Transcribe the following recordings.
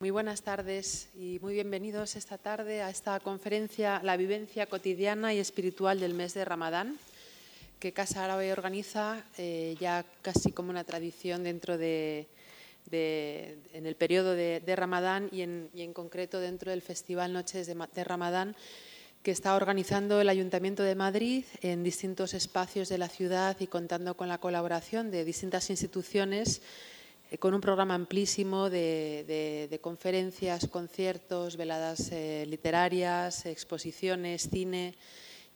Muy buenas tardes y muy bienvenidos esta tarde a esta conferencia La vivencia cotidiana y espiritual del mes de Ramadán, que Casa Árabe organiza eh, ya casi como una tradición dentro de, en el periodo de, Ramadán y en, concreto dentro del Festival Noches de, de Ramadán que está organizando el Ayuntamiento de Madrid en distintos espacios de la ciudad y contando con la colaboración de distintas instituciones con un programa amplísimo de, conferencias, conciertos, veladas eh, literarias, exposiciones, cine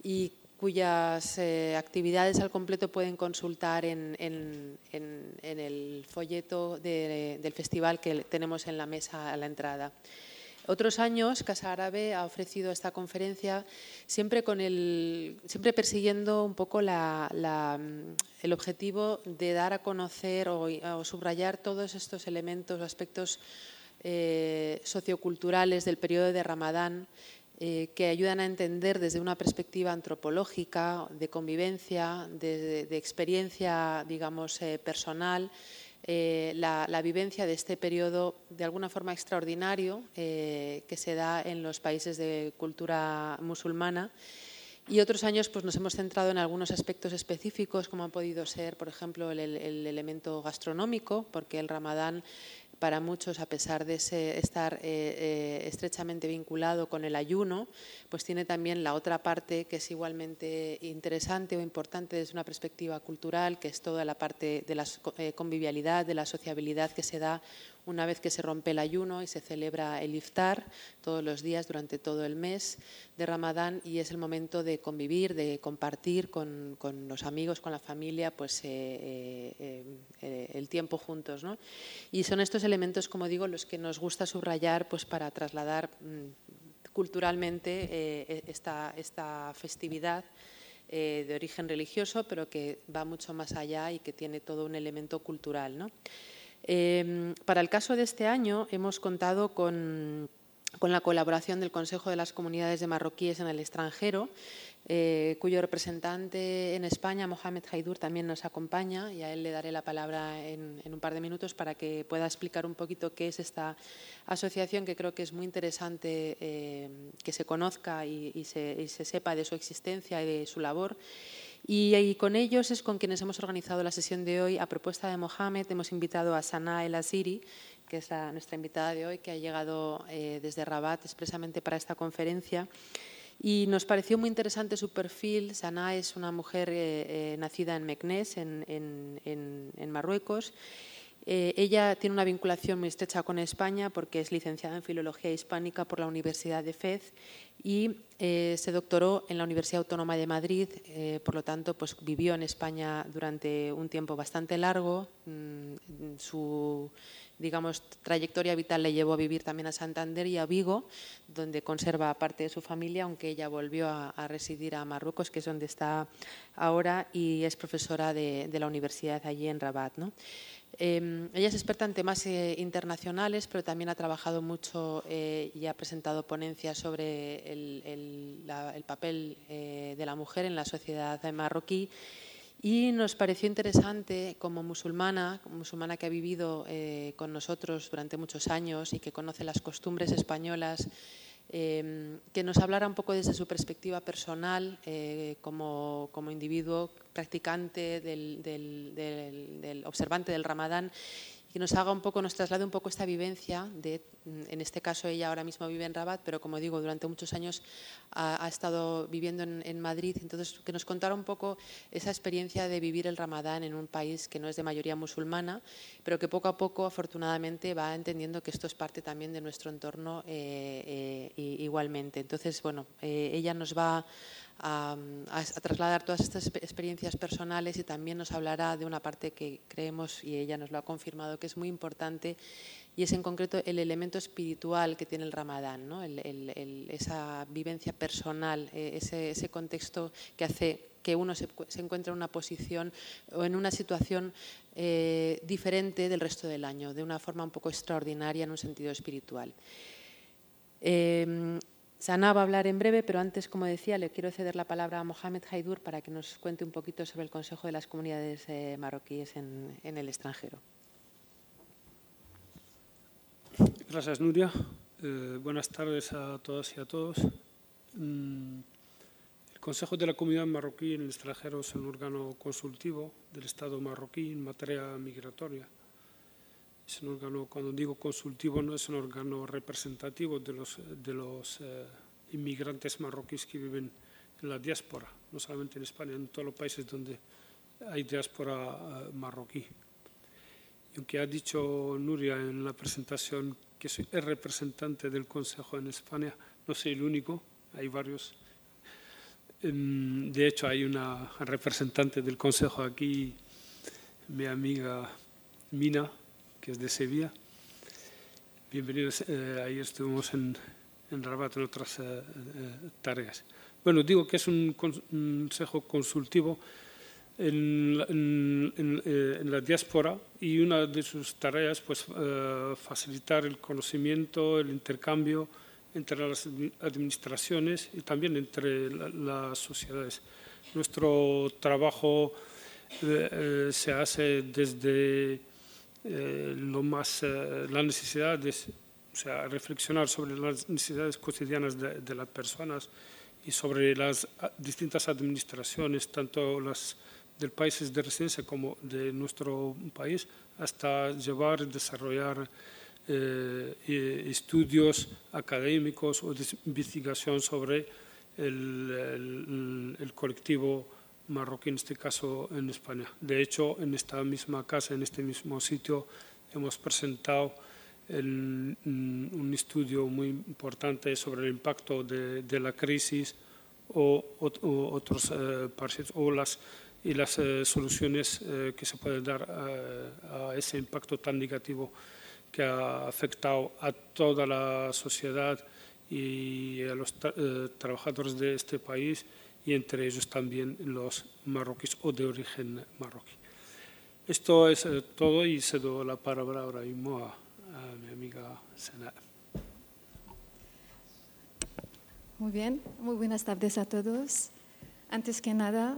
y cuyas eh, actividades al completo pueden consultar en, el folleto del festival que tenemos en la mesa a la entrada. Otros años, Casa Árabe ha ofrecido esta conferencia siempre, con el, siempre persiguiendo un poco el objetivo de dar a conocer o, subrayar todos estos elementos, aspectos eh, socioculturales del periodo de Ramadán eh, que ayudan a entender desde una perspectiva antropológica, de convivencia, de, experiencia, digamos, eh, personal, eh, la, vivencia de este periodo de alguna forma extraordinario eh, que se da en los países de cultura musulmana. Y otros años pues, nos hemos centrado en algunos aspectos específicos, como ha podido ser, por ejemplo, el, el elemento gastronómico, porque el ramadán para muchos, a pesar de estar eh, eh, estrechamente vinculado con el ayuno, pues tiene también la otra parte que es igualmente interesante o importante desde una perspectiva cultural, que es toda la parte de la eh, convivialidad, de la sociabilidad que se da una vez que se rompe el ayuno y se celebra el iftar todos los días durante todo el mes de Ramadán y es el momento de convivir, de compartir con, los amigos, con la familia, pues el tiempo juntos. ¿no? Y son estos elementos, como digo, los que nos gusta subrayar pues, para trasladar mm, culturalmente eh, esta, esta, festividad eh, de origen religioso, pero que va mucho más allá y que tiene todo un elemento cultural. ¿no? Em, para el caso de este año hemos contado con, la colaboración del Consejo de las Comunidades de Marroquíes en el extranjero eh, cuyo representante en España, Mohamed Haidur, también nos acompaña y a él le daré la palabra en, un par de minutos para que pueda explicar un poquito qué es esta asociación que creo que es muy interesante eh, que se conozca y, se, sepa de su existencia y de su labor. Y, con ellos es con quienes hemos organizado la sesión de hoy. A propuesta de Mohamed hemos invitado a Sana El Asiri, que es nuestra invitada de hoy, que ha llegado eh, desde Rabat expresamente para esta conferencia. Y nos pareció muy interesante su perfil. Sana es una mujer eh, eh, nacida en Meknès, en, Marruecos. Eh, ella tiene una vinculación muy estrecha con España porque es licenciada en Filología Hispánica por la Universidad de Fez y se doctoró en la Universidad Autónoma de Madrid. por lo tanto, pues, vivió en España durante un tiempo bastante largo. Mm, su digamos, trayectoria vital le llevó a vivir también a Santander y a Vigo, donde conserva parte de su familia, aunque ella volvió a, residir a Marruecos, que es donde está ahora, y es profesora de, la universidad allí en Rabat. Em, ella es experta en temas eh, internacionales, pero también ha trabajado mucho eh, y ha presentado ponencias sobre el, papel eh, de la mujer en la sociedad marroquí. Y nos pareció interesante como musulmana, como musulmana que ha vivido con nosotros durante muchos años y que conoce las costumbres españolas, em, que nos hablara un poco desde su perspectiva personal eh, como, como, individuo practicante del, del, del observante del Ramadán que nos haga un poco, nos traslade un poco esta vivencia de, en este caso ella ahora mismo vive en Rabat, pero como digo, durante muchos años ha, estado viviendo en, Madrid, entonces que nos contara un poco esa experiencia de vivir el Ramadán en un país que no es de mayoría musulmana, pero que poco a poco, afortunadamente, va entendiendo que esto es parte también de nuestro entorno eh, eh, igualmente. Entonces, bueno, eh, ella nos va a, trasladar todas estas experiencias personales y también nos hablará de una parte que creemos, y ella nos lo ha confirmado, que es muy importante, y es en concreto el elemento espiritual que tiene el ramadán, esa vivencia personal, e, ese, contexto que hace que uno se, encuentre en una posición o en una situación eh, diferente del resto del año, de una forma un poco extraordinaria en un sentido espiritual. Eh, Sana va a hablar en breve, pero antes, como decía, le quiero ceder la palabra a Mohamed Haidur para que nos cuente un poquito sobre el Consejo de las Comunidades eh, Marroquíes en, el extranjero. Gracias, Nuria. Eh, buenas tardes a todas y a todos. Mm, el Consejo de la Comunidad Marroquí en el extranjero es un órgano consultivo del Estado marroquí en materia migratoria. Es un órgano, cuando digo consultivo, no es un órgano representativo de los, de los eh, inmigrantes marroquíes que viven en la diáspora, no solamente en España, en todos los países donde hay diáspora eh, marroquí. Y aunque ha dicho Nuria en la presentación que soy el representante del Consejo en España, no soy el único, hay varios. De hecho, hay una representante del Consejo aquí, mi amiga Mina, que es de Sevilla. Bienvenidos, eh, ahí estuvimos en, Rabat en otras eh, tareas. Bueno, digo que es un consejo consultivo en, eh, en, la diáspora y una de sus tareas pues eh, facilitar el conocimiento, el intercambio entre las administraciones y también entre las sociedades. Nuestro trabajo eh, se hace desde lo más la necesidad de o sea, reflexionar sobre las necesidades cotidianas de, las personas y sobre las distintas administraciones, tanto las del país de residencia como de nuestro país, hasta llevar y desarrollar eh, estudios académicos o de investigación sobre el, colectivo marroquí, en este caso en España. De hecho, en esta misma casa, en este mismo sitio, hemos presentado un estudio muy importante sobre el impacto de, la crisis o, otros eh, o las y las eh, soluciones eh, que se pueden dar eh, a ese impacto tan negativo que ha afectado a toda la sociedad y a los trabajadores de este país y entre ellos también los marroquíes o de origen marroquí. Esto es todo y cedo la palabra ahora mismo a, a mi amiga Sena. Muy bien, muy buenas tardes a todos. Antes que nada,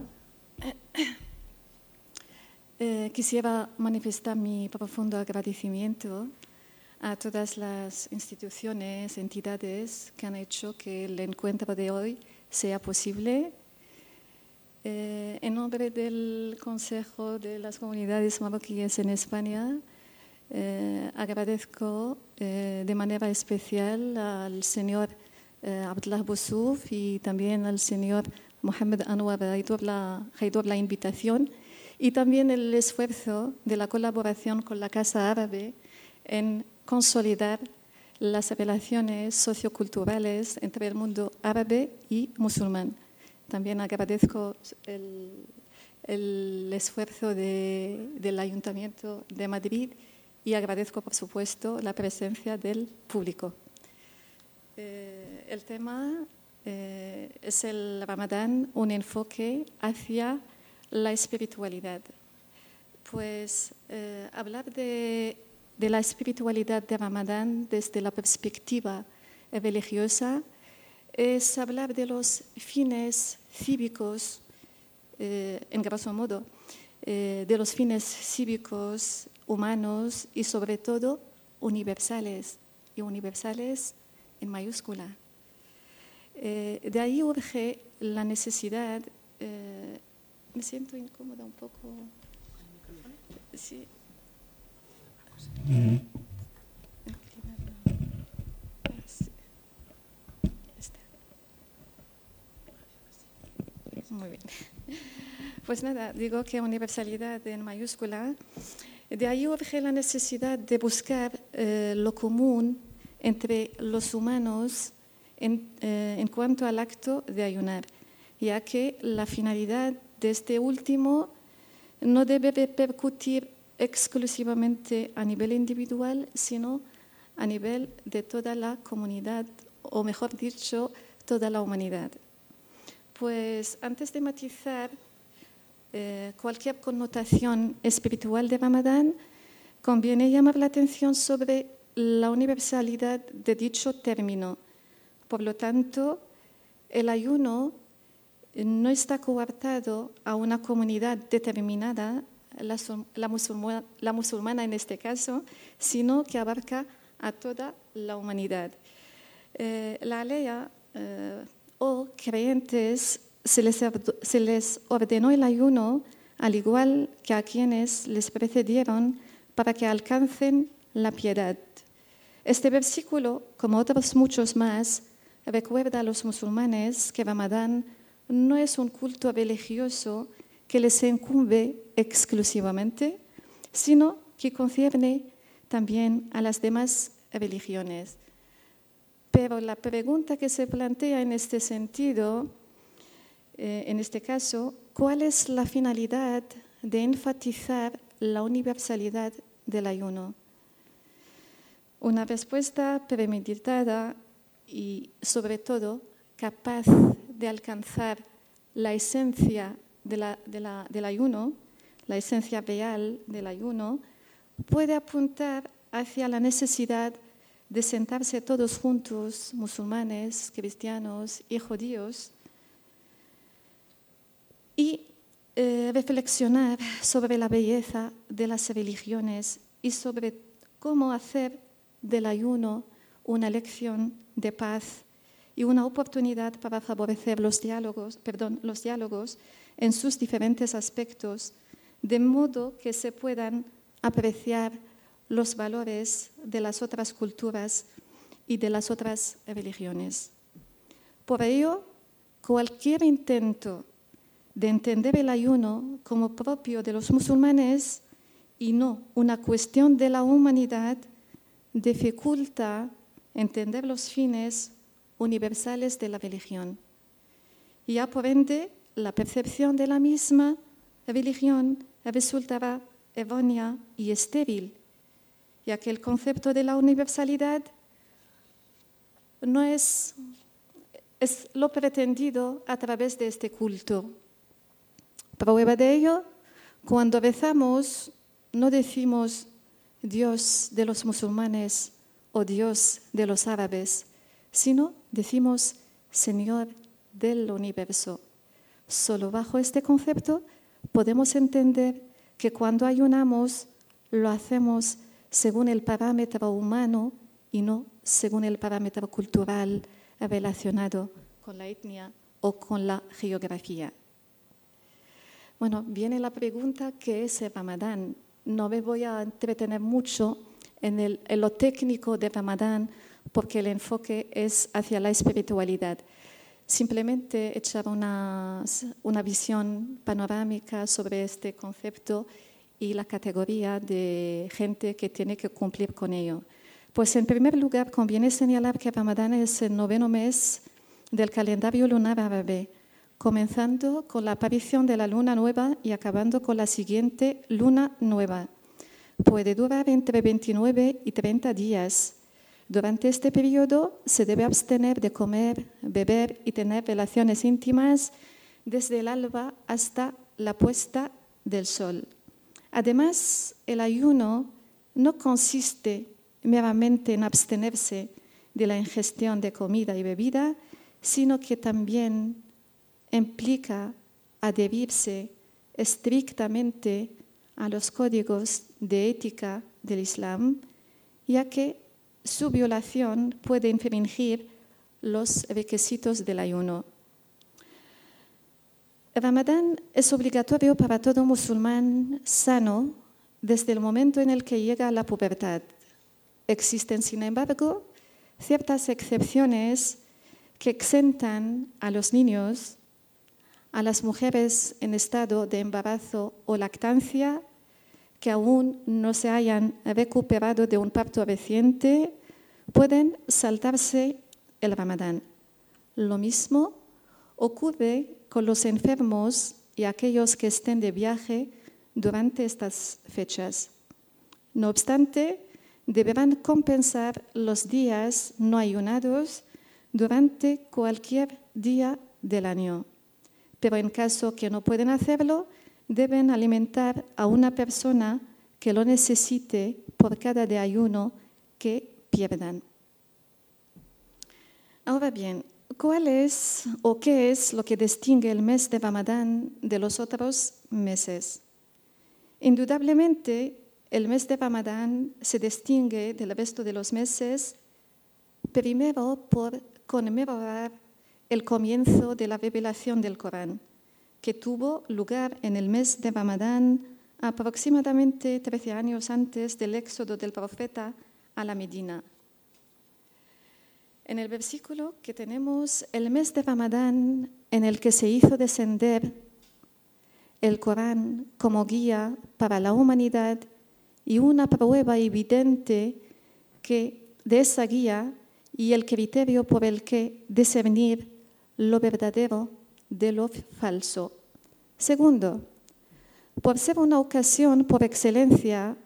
eh, quisiera manifestar mi profundo agradecimiento a todas las instituciones, entidades que han hecho que el encuentro de hoy sea posible. Eh, en nombre del Consejo de las Comunidades Marroquíes en España, eh, agradezco de manera especial al señor Abdullah Boussouf y también al señor Mohamed Anwar Haidor la invitación y también el esfuerzo de la colaboración con la Casa Árabe en consolidar las relaciones socioculturales entre el mundo árabe y musulmán. También agradezco el, esfuerzo del Ayuntamiento de Madrid y agradezco, por supuesto, la presencia del público. Eh, el tema eh, es el Ramadán un enfoque hacia la espiritualidad. Pues eh, hablar de, de, la espiritualidad de Ramadán desde la perspectiva religiosa es hablar de los fines cívicos, eh, en grosso modo, de los fines cívicos humanos y sobre todo universales, y universales en mayúscula. Eh, de ahí urge la necesidad, eh, me siento incómoda un poco. Sí. Muy bien. Pues nada, digo que universalidad en mayúscula. De ahí urge la necesidad de buscar eh, lo común entre los humanos eh, en, cuanto al acto de ayunar, ya que la finalidad de este último no debe repercutir exclusivamente a nivel individual, sino a nivel de toda la comunidad, o mejor dicho, toda la humanidad. Pues antes de matizar eh, cualquier connotación espiritual de Ramadán, conviene llamar la atención sobre la universalidad de dicho término, por lo tanto, el ayuno no está coartado a una comunidad determinada, la, musulmana, en este caso, sino que abarca a toda la humanidad. Eh, la ley eh, o creyentes se les, se les ordenó el ayuno al igual que a quienes les precedieron para que alcancen la piedad. Este versículo, como otros muchos más, recuerda a los musulmanes que Ramadán no es un culto religioso que les incumbe exclusivamente, sino que concierne también a las demás religiones. Pero la pregunta que se plantea en este sentido, eh, en este caso, ¿cuál es la finalidad de enfatizar la universalidad del ayuno? Una respuesta premeditada y sobre todo capaz de alcanzar la esencia del ayuno, la esencia real del ayuno, puede apuntar hacia la necesidad de sentarse todos juntos, musulmanes, cristianos y judíos, y eh, reflexionar sobre la belleza de las religiones y sobre cómo hacer del ayuno una lección de paz y una oportunidad para favorecer los diálogos, perdón, los diálogos en sus diferentes aspectos, de modo que se puedan apreciar los valores de las otras culturas y de las otras religiones. Por ello, cualquier intento de entender el ayuno como propio de los musulmanes y no una cuestión de la humanidad dificulta entender los fines universales de la religión. Y ya por la percepción de la misma religión resultará errónea y estéril, ya que el concepto de la universalidad no es, es lo pretendido a través de este culto. Prueba de ello, cuando rezamos, no decimos Dios de los musulmanes o Dios de los árabes, sino decimos Señor del universo. Solo bajo este concepto podemos entender que cuando ayunamos lo hacemos según el parámetro humano y no según el parámetro cultural relacionado con la etnia o con la geografía. Bueno, viene la pregunta, ¿qué es el Ramadán? No me voy a entretener mucho en lo técnico de Ramadán porque el enfoque es hacia la espiritualidad. Simplemente echar una, una visión panorámica sobre este concepto y la categoría de gente que tiene que cumplir con ello. Pues en primer lugar, conviene señalar que Ramadán es el noveno mes del calendario lunar árabe, comenzando con la aparición de la luna nueva y acabando con la siguiente luna nueva. Puede durar entre 29 y 30 días durante este periodo se debe abstener de comer, beber y tener relaciones íntimas desde el alba hasta la puesta del sol. Además, el ayuno no consiste meramente en abstenerse de la ingestión de comida y bebida, sino que también implica adherirse estrictamente a los códigos de ética del Islam, ya que su violación puede infringir los requisitos del ayuno. El Ramadán es obligatorio para todo musulmán sano desde el momento en el que llega a la pubertad. Existen, sin embargo, ciertas excepciones que exentan a los niños, a las mujeres en estado de embarazo o lactancia que aún no se hayan recuperado de un parto reciente pueden saltarse el ramadán. Lo mismo ocurre con los enfermos y aquellos que estén de viaje durante estas fechas. No obstante, deberán compensar los días no ayunados durante cualquier día del año. Pero en caso que no pueden hacerlo, deben alimentar a una persona que lo necesite por cada de ayuno que pierdan. Ahora bien, ¿cuál es o qué es lo que distingue el mes de Ramadán de los otros meses? Indudablemente, el mes de Ramadán se distingue del resto de los meses primero por conmemorar el comienzo de la revelación del Corán, que tuvo lugar en el mes de Ramadán aproximadamente 13 años antes del éxodo del profeta a la Medina. En el versículo que tenemos, el mes de Ramadán en el que se hizo descender el Corán como guía para la humanidad y una prueba evidente que de esa guía y el criterio por el que discernir lo verdadero de lo falso. Segundo, por ser una ocasión por excelencia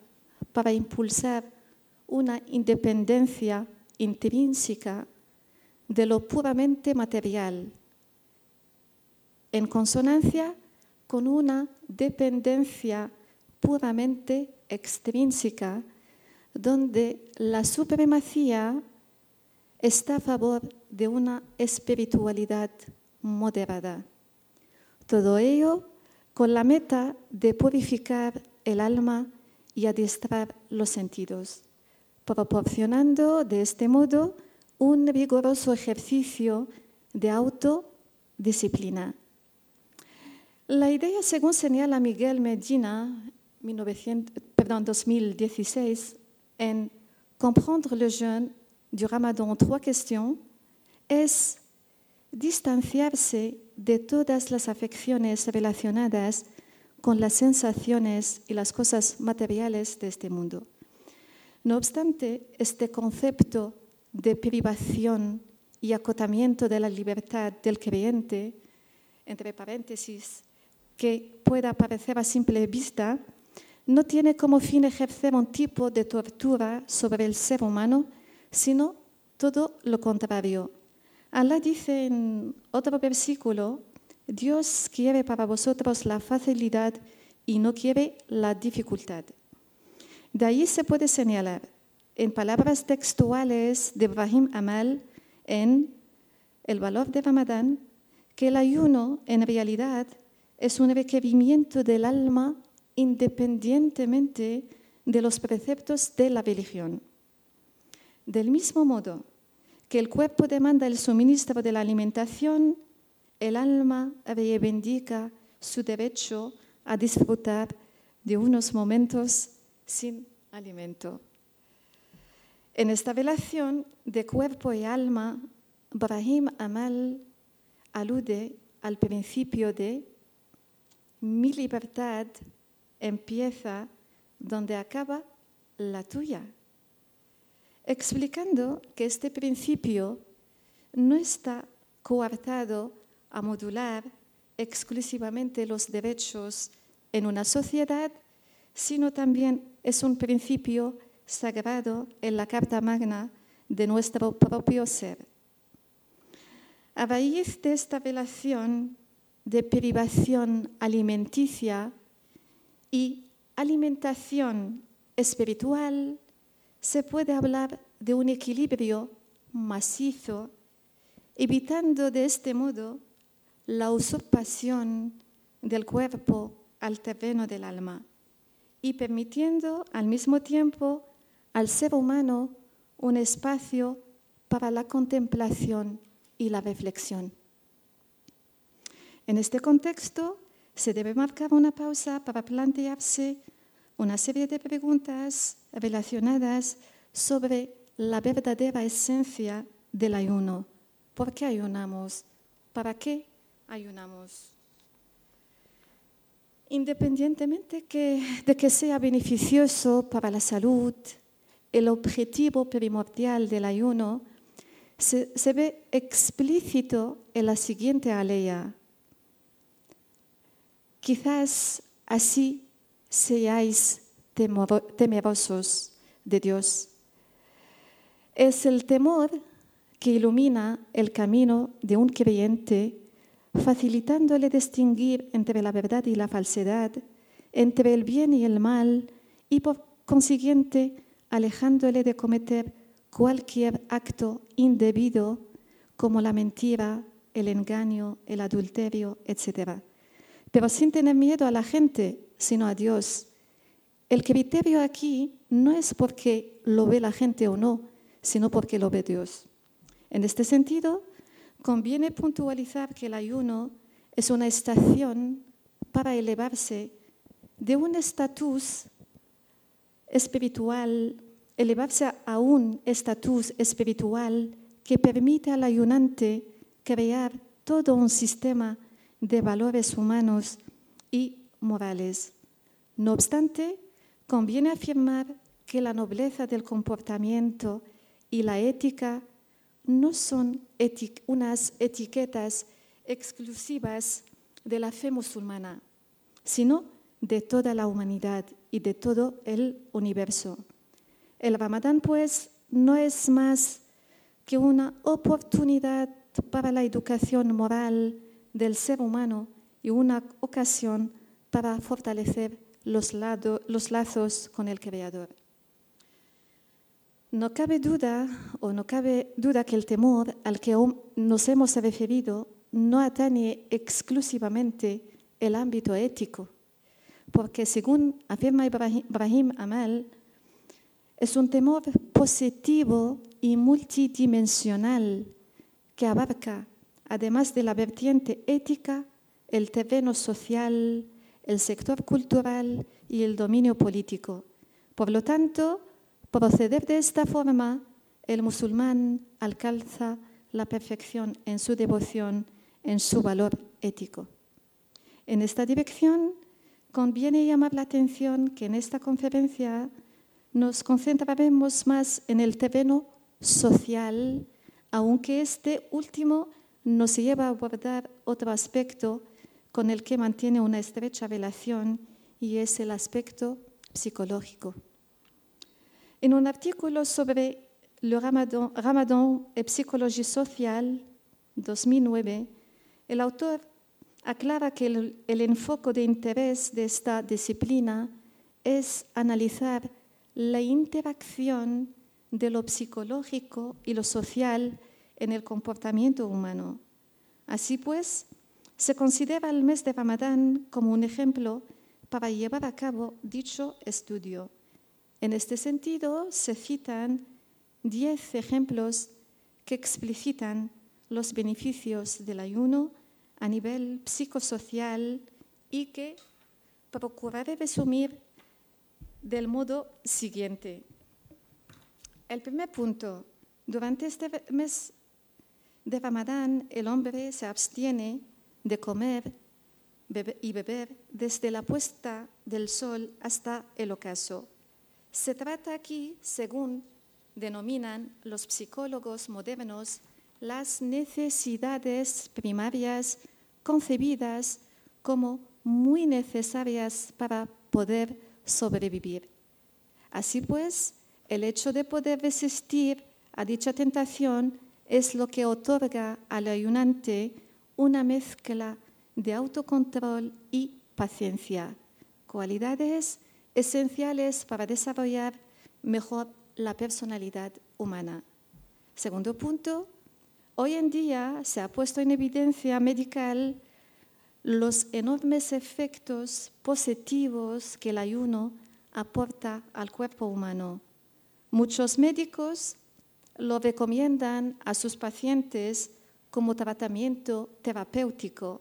para impulsar una independencia intrínseca de lo puramente material, en consonancia con una dependencia puramente extrínseca, donde la supremacía está a favor de una espiritualidad moderada. Todo ello con la meta de purificar el alma y adiestrar los sentidos, proporcionando de este modo un vigoroso ejercicio de autodisciplina. La idea, según señala Miguel Medina, 2016, en Comprendre le jeûne du Ramadan, trois questions, es distanciarse de todas las afecciones relacionadas con las sensaciones y las cosas materiales de este mundo. No obstante, este concepto de privación y acotamiento de la libertad del creyente, entre paréntesis, que pueda parecer a simple vista, no tiene como fin ejercer un tipo de tortura sobre el ser humano, sino todo lo contrario. Allah dice en otro versículo, Dios quiere para vosotros la facilidad y no quiere la dificultad. De ahí se puede señalar, en palabras textuales de Ibrahim Amal, en El valor de Ramadán, que el ayuno en realidad es un requerimiento del alma independientemente de los preceptos de la religión. Del mismo modo que el cuerpo demanda el suministro de la alimentación, el alma reivindica su derecho a disfrutar de unos momentos sin alimento. En esta relación de cuerpo y alma, Brahim Amal alude al principio de mi libertad empieza donde acaba la tuya, explicando que este principio no está coartado a modular exclusivamente los derechos en una sociedad, sino también es un principio sagrado en la Carta Magna de nuestro propio ser. A raíz de esta relación de privación alimenticia y alimentación espiritual, se puede hablar de un equilibrio macizo, evitando de este modo la usurpación del cuerpo al terreno del alma y permitiendo al mismo tiempo al ser humano un espacio para la contemplación y la reflexión. En este contexto, se debe marcar una pausa para plantearse una serie de preguntas relacionadas sobre la verdadera esencia del ayuno. ¿Por qué ayunamos? ¿Para qué ayunamos? Independientemente de que sea beneficioso para la salud, el objetivo primordial del ayuno se, ve explícito en la siguiente aleya Quizás así seáis temerosos de Dios. Es el temor que ilumina el camino de un creyente, facilitándole distinguir entre la verdad y la falsedad, entre el bien y el mal, y por consiguiente alejándole de cometer cualquier acto indebido como la mentira, el engaño, el adulterio, etc pero sin tener miedo a la gente, sino a Dios, el criterio aquí no es porque lo ve la gente o no, sino porque lo ve Dios. En este sentido, conviene puntualizar que el ayuno es una estación para elevarse de un estatus espiritual, elevarse a un estatus espiritual que permite al ayunante crear todo un sistema de valores humanos y morales. No obstante, conviene afirmar que la nobleza del comportamiento y la ética no son unas etiquetas exclusivas de la fe musulmana, sino de toda la humanidad y de todo el universo. El ramadán, pues, no es más que una oportunidad para la educación moral del ser humano y una ocasión para fortalecer los, lazos con el Creador. No cabe duda o no cabe duda que el temor al que nos hemos referido no atañe exclusivamente el ámbito ético, porque según afirma Ibrahim Amal, es un temor positivo y multidimensional que abarca, además de la vertiente ética, el terreno social, el sector cultural y el dominio político. Por lo tanto, proceder de esta forma, el musulmán alcanza la perfección en su devoción, en su valor ético. En esta dirección, conviene llamar la atención que en esta conferencia nos concentraremos más en el terreno social, aunque este último nos lleva a abordar otro aspecto con el que mantiene una estrecha relación y es el aspecto psicológico. En un artículo sobre el Ramadán, y Psicología Social, 2009, el autor aclara que el, el enfoque de interés de esta disciplina es analizar la interacción de lo psicológico y lo social en el comportamiento humano. Así pues, se considera el mes de Ramadán como un ejemplo para llevar a cabo dicho estudio. En este sentido, se citan diez ejemplos que explicitan los beneficios del ayuno a nivel psicosocial y que procuraré resumir del modo siguiente. El primer punto, durante este mes de Ramadán el hombre se abstiene de comer y beber desde la puesta del sol hasta el ocaso. Se trata aquí, según denominan los psicólogos modernos, las necesidades primarias concebidas como muy necesarias para poder sobrevivir. Así pues, el hecho de poder resistir a dicha tentación es lo que otorga al ayunante una mezcla de autocontrol y paciencia, cualidades esenciales para desarrollar mejor la personalidad humana. Segundo punto, hoy en día se ha puesto en evidencia medical los enormes efectos positivos que el ayuno aporta al cuerpo humano. Muchos médicos lo recomiendan a sus pacientes como tratamiento terapéutico.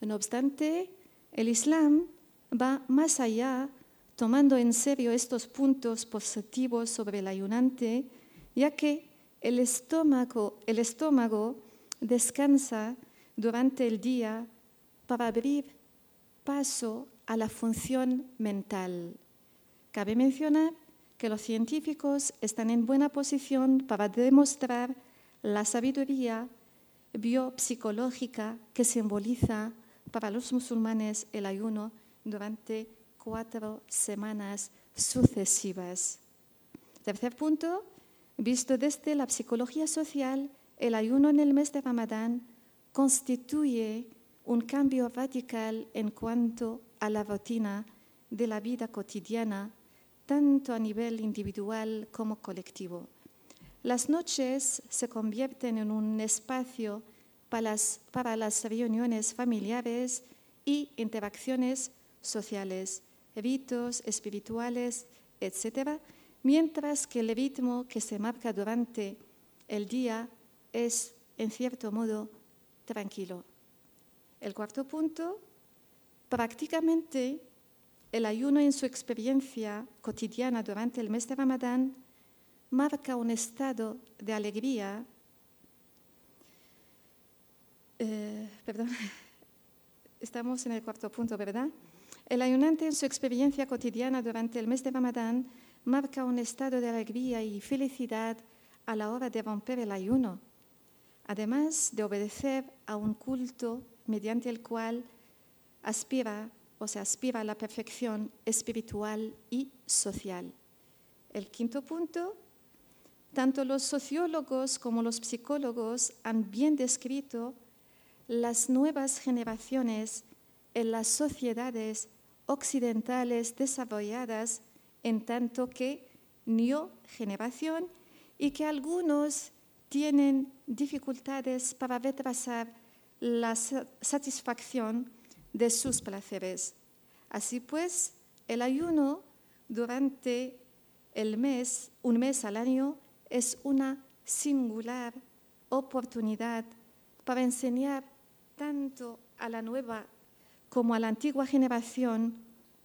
No obstante, el Islam va más allá, tomando en serio estos puntos positivos sobre el ayunante, ya que el estómago, el estómago descansa durante el día para abrir paso a la función mental. Cabe mencionar que los científicos están en buena posición para demostrar la sabiduría biopsicológica que simboliza para los musulmanes el ayuno durante cuatro semanas sucesivas. Tercer punto, visto desde la psicología social, el ayuno en el mes de Ramadán constituye un cambio radical en cuanto a la rutina de la vida cotidiana, tanto a nivel individual como colectivo. Las noches se convierten en un espacio para las, reuniones familiares y interacciones sociales. ritos espirituales, etc., mientras que el ritmo que se marca durante el día es, en cierto modo, tranquilo. El cuarto punto, prácticamente el ayuno en su experiencia cotidiana durante el mes de Ramadán marca un estado de alegría. Eh, perdón, estamos en el cuarto punto, ¿verdad? El ayunante en su experiencia cotidiana durante el mes de Ramadán marca un estado de alegría y felicidad a la hora de romper el ayuno, además de obedecer a un culto mediante el cual aspira se aspira a la perfección espiritual y social. El quinto punto, tanto los sociólogos como los psicólogos han bien descrito las nuevas generaciones en las sociedades occidentales desarrolladas en tanto que new generación y que algunos tienen dificultades para retrasar la satisfacción de sus placeres. Así pues, el ayuno durante el mes, un mes al año, es una singular oportunidad para enseñar tanto a la nueva como a la antigua generación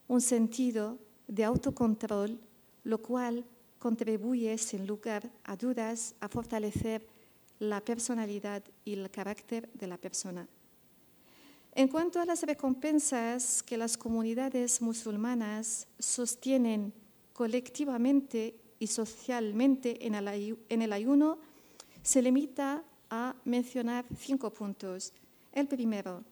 un sentido de autocontrol, lo cual contribuye, sin lugar a dudas, a fortalecer la personalidad y el carácter de la persona. En cuanto a las recompensas que las comunidades musulmanas sostienen colectivamente y socialmente en el ayuno, se limita a mencionar cinco puntos. El primero,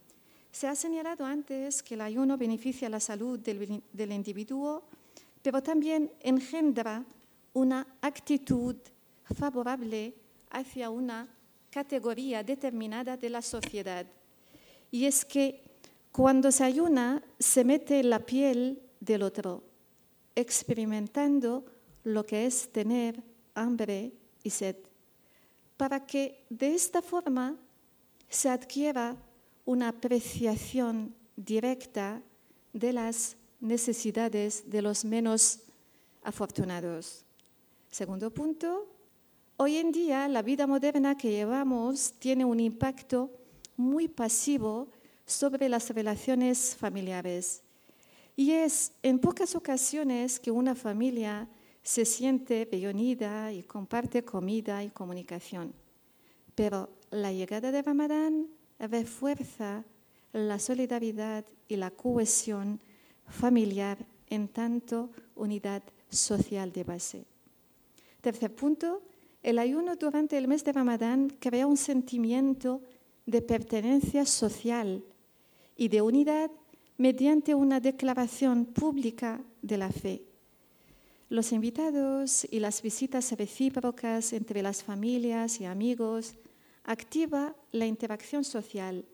se ha señalado antes que el ayuno beneficia la salud del, del individuo, pero también engendra una actitud favorable hacia una categoría determinada de la sociedad. Y es que cuando se ayuna se mete la piel del otro, experimentando lo que es tener hambre y sed, para que de esta forma se adquiera una apreciación directa de las necesidades de los menos afortunados. Segundo punto, hoy en día la vida moderna que llevamos tiene un impacto muy pasivo sobre las relaciones familiares. Y es en pocas ocasiones que una familia se siente reunida y comparte comida y comunicación. Pero la llegada de Ramadán refuerza la solidaridad y la cohesión familiar en tanto unidad social de base. Tercer punto, el ayuno durante el mes de Ramadán crea un sentimiento de pertenencia social y de unidad mediante una declaración pública de la fe. Los invitados y las visitas recíprocas entre las familias y amigos activa la interacción social,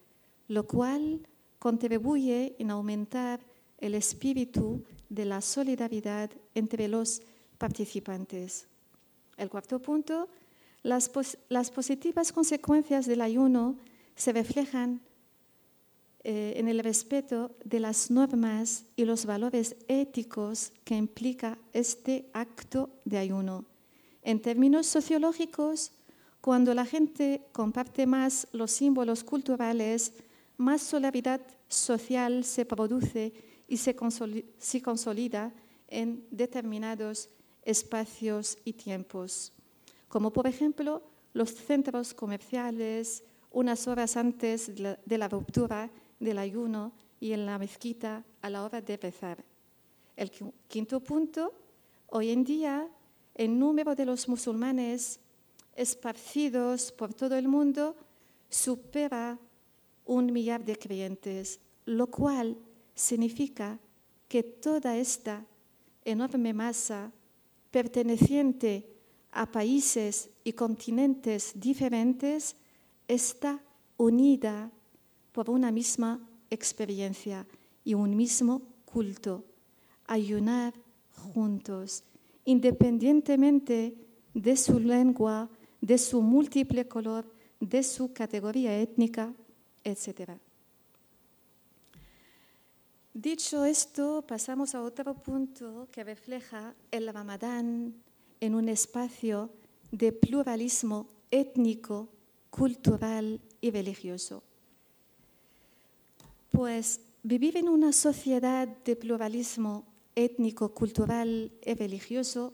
lo cual contribuye en aumentar el espíritu de la solidaridad entre los participantes. El cuarto punto, las, las positivas consecuencias del ayuno se reflejan eh, en el respeto de las normas y los valores éticos que implica este acto de ayuno. En términos sociológicos, cuando la gente comparte más los símbolos culturales, más solidaridad social se produce y se, consolida en determinados espacios y tiempos, como por ejemplo los centros comerciales unas horas antes de la ruptura del ayuno y en la mezquita a la hora de rezar. El quinto punto, hoy en día el número de los musulmanes esparcidos por todo el mundo supera un millar de creyentes, lo cual significa que toda esta enorme masa perteneciente a países y continentes diferentes está unida por una misma experiencia y un mismo culto, ayunar juntos, independientemente de su lengua, de su múltiple color, de su categoría étnica, etc. Dicho esto, pasamos a otro punto que refleja el Ramadán en un espacio de pluralismo étnico, cultural y religioso. Pues vivir en una sociedad de pluralismo étnico, cultural y religioso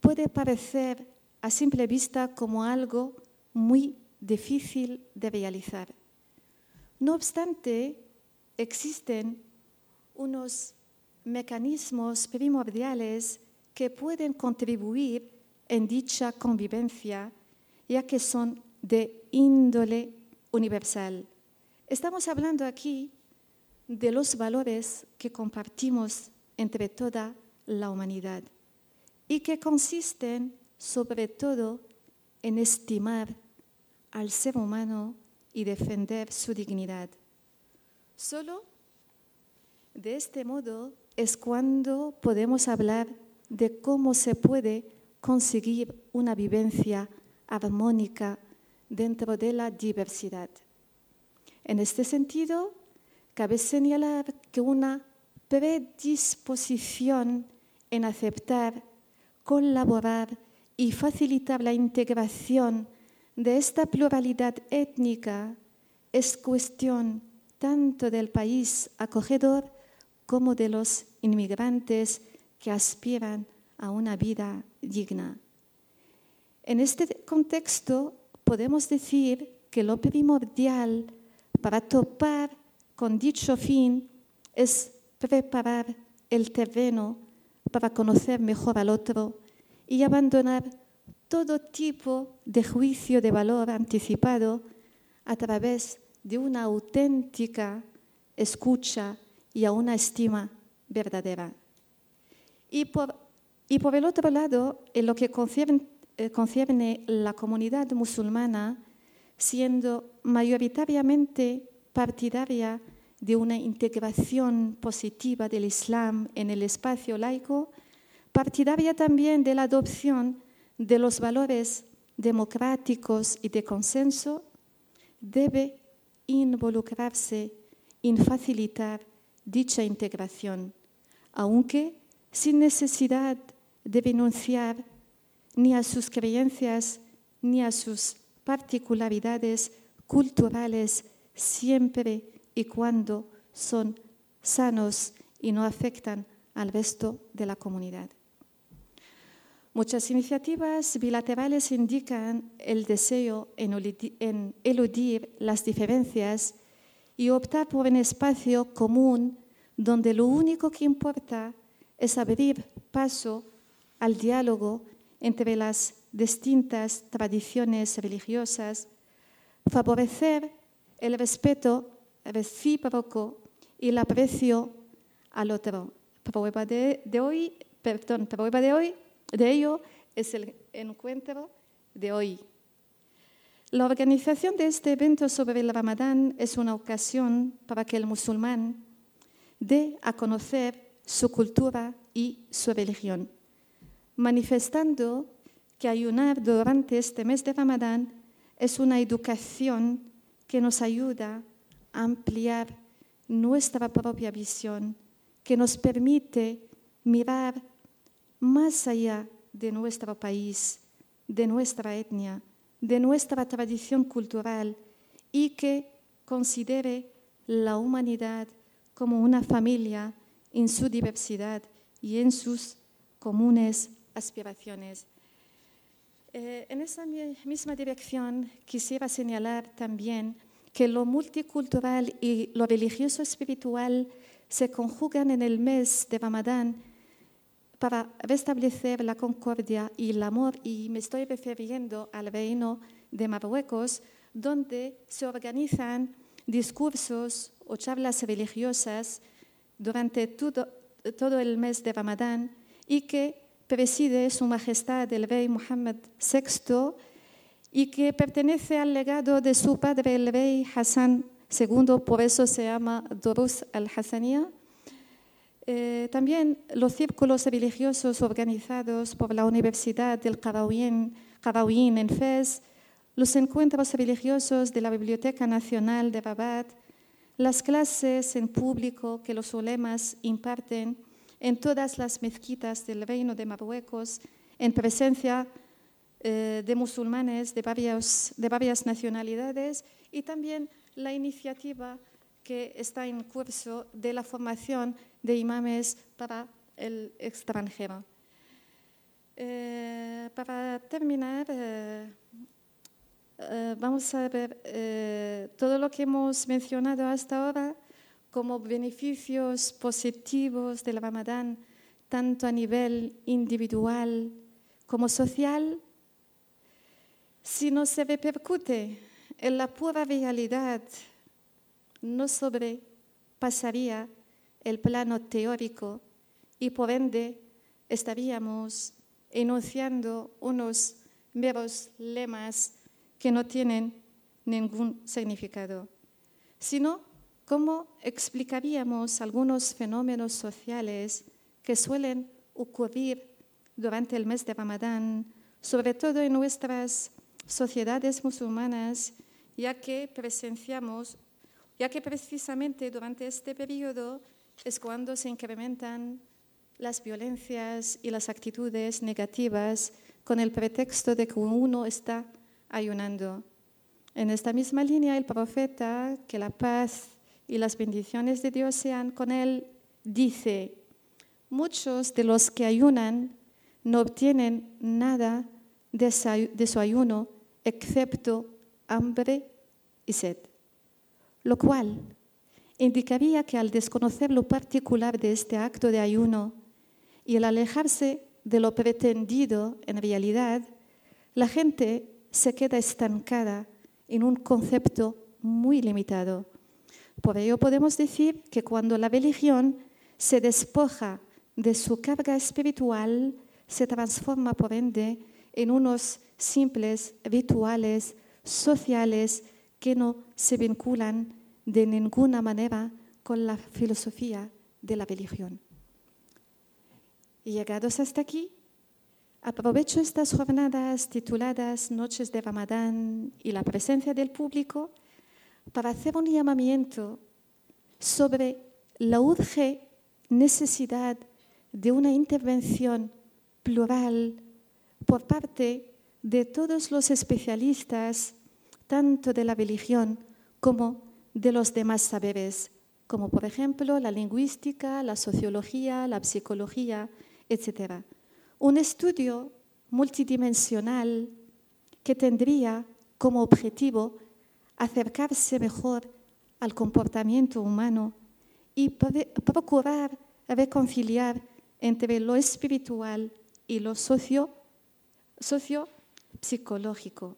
puede parecer a simple vista como algo muy difícil de realizar. No obstante, existen unos mecanismos primordiales que pueden contribuir en dicha convivencia, ya que son de índole universal. Estamos hablando aquí de los valores que compartimos entre toda la humanidad y que consisten sobre todo en estimar al ser humano y defender su dignidad. Solo de este modo es cuando podemos hablar de cómo se puede conseguir una vivencia armónica dentro de la diversidad. En este sentido, cabe señalar que una predisposición en aceptar, colaborar y facilitar la integración de esta pluralidad étnica es cuestión tanto del país acogedor como de los inmigrantes que aspiran a una vida digna. En este contexto podemos decir que lo primordial para topar con dicho fin es preparar el terreno para conocer mejor al otro y abandonar todo tipo de juicio de valor anticipado a través de una auténtica escucha y a una estima verdadera. Y por, y por el otro lado, en lo que concierne, concierne la comunidad musulmana, siendo mayoritariamente partidaria de una integración positiva del Islam en el espacio laico, partidaria también de la adopción de los valores democráticos y de consenso, debe involucrarse en facilitar dicha integración, aunque sin necesidad de renunciar ni a sus creencias ni a sus particularidades culturales siempre y cuando son sanos y no afectan al resto de la comunidad. Muchas iniciativas bilaterales indican el deseo en eludir las diferencias y optar por un espacio común donde lo único que importa es abrir paso al diálogo entre las distintas tradiciones religiosas, favorecer el respeto recíproco y el aprecio al otro. Prueba de, hoy, perdón, prueba de hoy de ello es el encuentro de hoy. La organización de este evento sobre el Ramadán es una ocasión para que el musulmán dé a conocer su cultura y su religión, manifestando que ayunar durante este mes de Ramadán es una educación que nos ayuda a ampliar nuestra propia visión, que nos permite mirar más allá de nuestro país, de nuestra etnia, de nuestra tradición cultural y que considere la humanidad como una familia en su diversidad y en sus comunes aspiraciones. Eh, en esa misma dirección quisiera señalar también que lo multicultural y lo religioso espiritual se conjugan en el mes de Ramadán para restablecer la concordia y el amor, y me estoy refiriendo al reino de Marruecos, donde se organizan discursos o charlas religiosas durante todo, todo el mes de Ramadán y que preside Su Majestad el Rey Mohammed VI y que pertenece al legado de su padre el Rey Hassan II, por eso se llama Durus al-Hassaniya. Eh, también los círculos religiosos organizados por la Universidad del Qarawin en Fez, los encuentros religiosos de la Biblioteca Nacional de Rabat, las clases en público que los ulemas imparten en todas las mezquitas del Reino de Marruecos, en presencia eh, de musulmanes de, varias nacionalidades y también la iniciativa que está en curso de la formación de imames para el extranjero. Eh, para terminar, eh, vamos a ver todo lo que hemos mencionado hasta ahora como beneficios positivos del Ramadán, tanto a nivel individual como social, si no se repercute en la pura realidad, no sobrepasaría el plano teórico y por ende estaríamos enunciando unos meros lemas que no tienen ningún significado, sino cómo explicaríamos algunos fenómenos sociales que suelen ocurrir durante el mes de Ramadán, sobre todo en nuestras sociedades musulmanas, ya que presenciamos, ya que precisamente durante este periodo es cuando se incrementan las violencias y las actitudes negativas con el pretexto de que uno está ayunando. En esta misma línea, el profeta, que la paz y las bendiciones de Dios sean con él, dice, muchos de los que ayunan no obtienen nada de su ayuno excepto hambre y sed, lo cual indicaría que al desconocer lo particular de este acto de ayuno, y el alejarse de lo pretendido en realidad, la gente se queda estancada en un concepto muy limitado. Por ello podemos decir que cuando la religión se despoja de su carga espiritual, se transforma por ende en unos simples rituales sociales que no se vinculan de ninguna manera con la filosofía de la religión. Y llegados hasta aquí, aprovecho estas jornadas tituladas Noches de Ramadán y la presencia del público para hacer un llamamiento sobre la urge necesidad de una intervención plural por parte de todos los especialistas, tanto de la religión como de los demás saberes, como por ejemplo la lingüística, la sociología, la psicología, etc. Un estudio multidimensional que tendría como objetivo acercarse mejor al comportamiento humano y procurar reconciliar entre lo espiritual y lo socio, psicológico.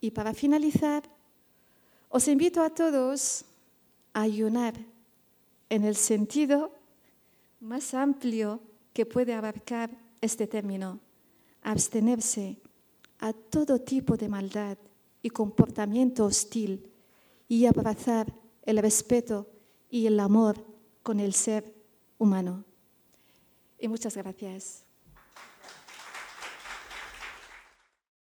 Y para finalizar, os invito a todos a ayunar en el sentido más amplio que puede abarcar este término, abstenerse a todo tipo de maldad comportamiento hostil y abrazar el respeto y el amor con el ser humano. Y muchas gracias.